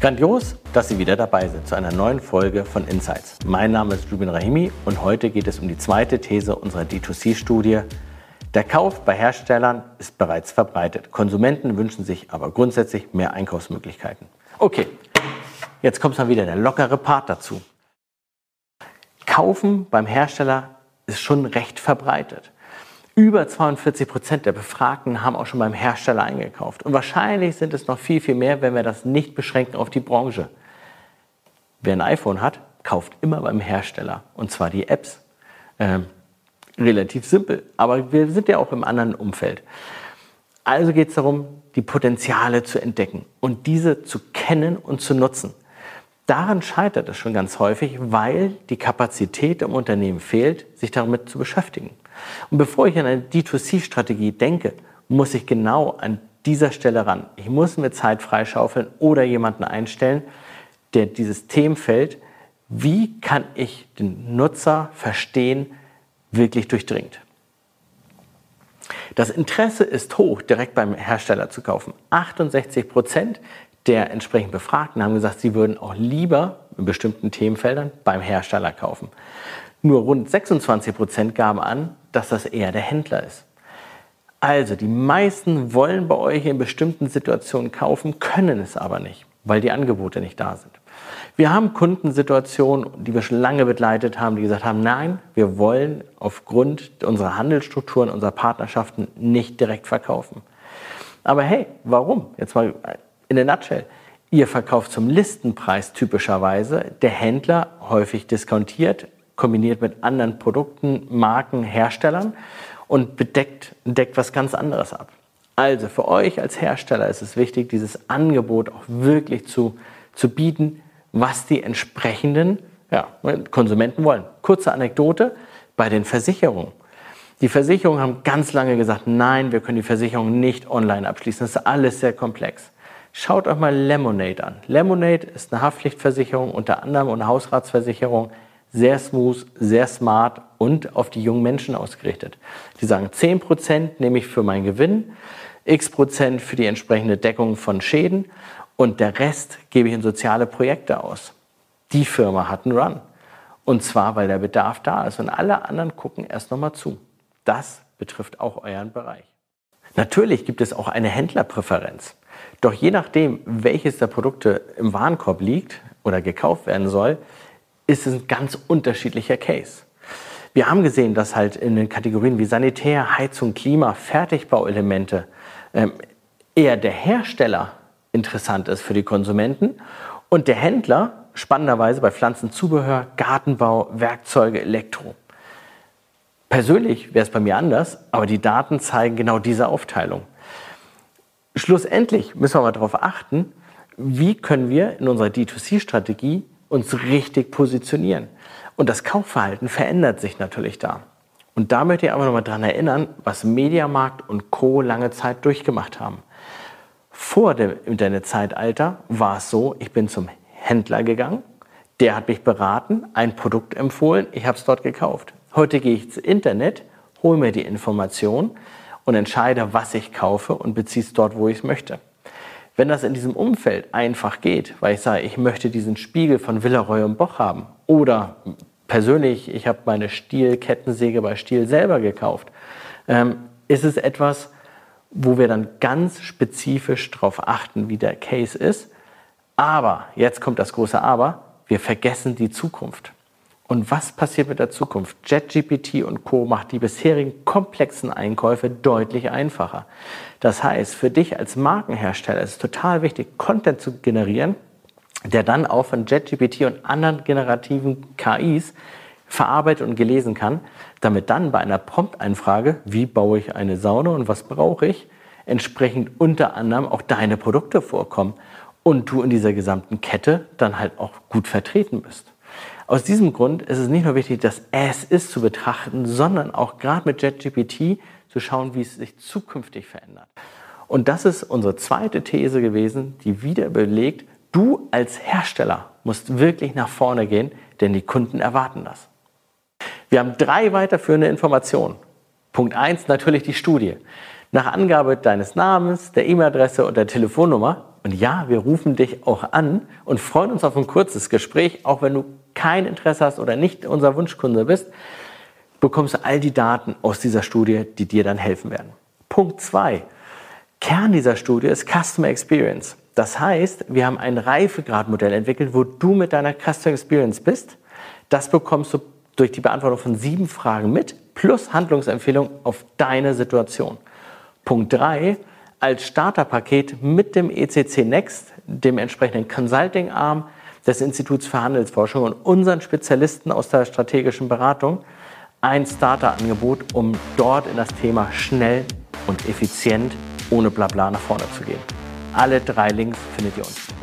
Grandios, dass Sie wieder dabei sind zu einer neuen Folge von Insights. Mein Name ist Rubin Rahimi und heute geht es um die zweite These unserer D2C-Studie. Der Kauf bei Herstellern ist bereits verbreitet. Konsumenten wünschen sich aber grundsätzlich mehr Einkaufsmöglichkeiten. Okay, jetzt kommt mal wieder der lockere Part dazu. Kaufen beim Hersteller ist schon recht verbreitet. Über 42 Prozent der Befragten haben auch schon beim Hersteller eingekauft. Und wahrscheinlich sind es noch viel, viel mehr, wenn wir das nicht beschränken auf die Branche. Wer ein iPhone hat, kauft immer beim Hersteller. Und zwar die Apps. Ähm, relativ simpel. Aber wir sind ja auch im anderen Umfeld. Also geht es darum, die Potenziale zu entdecken und diese zu kennen und zu nutzen. Daran scheitert es schon ganz häufig, weil die Kapazität im Unternehmen fehlt, sich damit zu beschäftigen. Und bevor ich an eine D2C-Strategie denke, muss ich genau an dieser Stelle ran. Ich muss mir Zeit freischaufeln oder jemanden einstellen, der dieses Themenfeld, wie kann ich den Nutzer verstehen, wirklich durchdringt. Das Interesse ist hoch, direkt beim Hersteller zu kaufen. 68 Prozent der entsprechend Befragten haben gesagt, sie würden auch lieber in bestimmten Themenfeldern beim Hersteller kaufen. Nur rund 26 Prozent gaben an, dass das eher der Händler ist. Also, die meisten wollen bei euch in bestimmten Situationen kaufen, können es aber nicht, weil die Angebote nicht da sind. Wir haben Kundensituationen, die wir schon lange begleitet haben, die gesagt haben, nein, wir wollen aufgrund unserer Handelsstrukturen, unserer Partnerschaften nicht direkt verkaufen. Aber hey, warum? Jetzt mal in der Nutshell. Ihr verkauft zum Listenpreis typischerweise, der Händler häufig diskontiert, kombiniert mit anderen Produkten, Marken, Herstellern und bedeckt, deckt was ganz anderes ab. Also für euch als Hersteller ist es wichtig, dieses Angebot auch wirklich zu, zu bieten, was die entsprechenden ja, Konsumenten wollen. Kurze Anekdote bei den Versicherungen. Die Versicherungen haben ganz lange gesagt, nein, wir können die Versicherung nicht online abschließen. Das ist alles sehr komplex. Schaut euch mal Lemonade an. Lemonade ist eine Haftpflichtversicherung, unter anderem eine Hausratsversicherung. Sehr smooth, sehr smart und auf die jungen Menschen ausgerichtet. Die sagen 10% nehme ich für meinen Gewinn, x Prozent für die entsprechende Deckung von Schäden und der Rest gebe ich in soziale Projekte aus. Die Firma hat einen Run. Und zwar, weil der Bedarf da ist. Und alle anderen gucken erst nochmal zu. Das betrifft auch euren Bereich. Natürlich gibt es auch eine Händlerpräferenz. Doch je nachdem, welches der Produkte im Warenkorb liegt oder gekauft werden soll, ist es ein ganz unterschiedlicher Case. Wir haben gesehen, dass halt in den Kategorien wie Sanitär, Heizung, Klima, Fertigbauelemente ähm, eher der Hersteller interessant ist für die Konsumenten und der Händler spannenderweise bei Pflanzenzubehör, Gartenbau, Werkzeuge, Elektro. Persönlich wäre es bei mir anders, aber die Daten zeigen genau diese Aufteilung. Schlussendlich müssen wir mal darauf achten, wie können wir in unserer D2C-Strategie uns richtig positionieren. Und das Kaufverhalten verändert sich natürlich da. Und da möchte ich aber nochmal daran erinnern, was Mediamarkt und Co. lange Zeit durchgemacht haben. Vor dem Internetzeitalter war es so, ich bin zum Händler gegangen, der hat mich beraten, ein Produkt empfohlen, ich habe es dort gekauft. Heute gehe ich ins Internet, hole mir die Information und entscheide, was ich kaufe und beziehe es dort, wo ich es möchte. Wenn das in diesem Umfeld einfach geht, weil ich sage, ich möchte diesen Spiegel von Villeroy und Boch haben oder persönlich, ich habe meine Stiel-Kettensäge bei Stiel selber gekauft, ähm, ist es etwas, wo wir dann ganz spezifisch darauf achten, wie der Case ist. Aber, jetzt kommt das große Aber, wir vergessen die Zukunft. Und was passiert mit der Zukunft? JetGPT und Co. macht die bisherigen komplexen Einkäufe deutlich einfacher. Das heißt, für dich als Markenhersteller ist es total wichtig, Content zu generieren, der dann auch von JetGPT und anderen generativen KIs verarbeitet und gelesen kann, damit dann bei einer Prompt-Einfrage, wie baue ich eine Sauna und was brauche ich, entsprechend unter anderem auch deine Produkte vorkommen und du in dieser gesamten Kette dann halt auch gut vertreten bist. Aus diesem Grund ist es nicht nur wichtig, das as ist zu betrachten, sondern auch gerade mit JetGPT zu schauen, wie es sich zukünftig verändert. Und das ist unsere zweite These gewesen, die wieder belegt, du als Hersteller musst wirklich nach vorne gehen, denn die Kunden erwarten das. Wir haben drei weiterführende Informationen. Punkt eins natürlich die Studie. Nach Angabe deines Namens, der E-Mail-Adresse und der Telefonnummer Und ja, wir rufen dich auch an und freuen uns auf ein kurzes Gespräch, auch wenn du kein Interesse hast oder nicht unser Wunschkunde bist, bekommst du all die Daten aus dieser Studie, die dir dann helfen werden. Punkt 2. Kern dieser Studie ist Customer Experience. Das heißt, wir haben ein Reifegradmodell entwickelt, wo du mit deiner Customer Experience bist. Das bekommst du durch die Beantwortung von sieben Fragen mit, plus Handlungsempfehlung auf deine Situation. Punkt 3 als Starterpaket mit dem ECC Next, dem entsprechenden Consulting-Arm des Instituts für Handelsforschung und unseren Spezialisten aus der strategischen Beratung ein Starter-Angebot, um dort in das Thema schnell und effizient ohne Blabla nach vorne zu gehen. Alle drei Links findet ihr unten.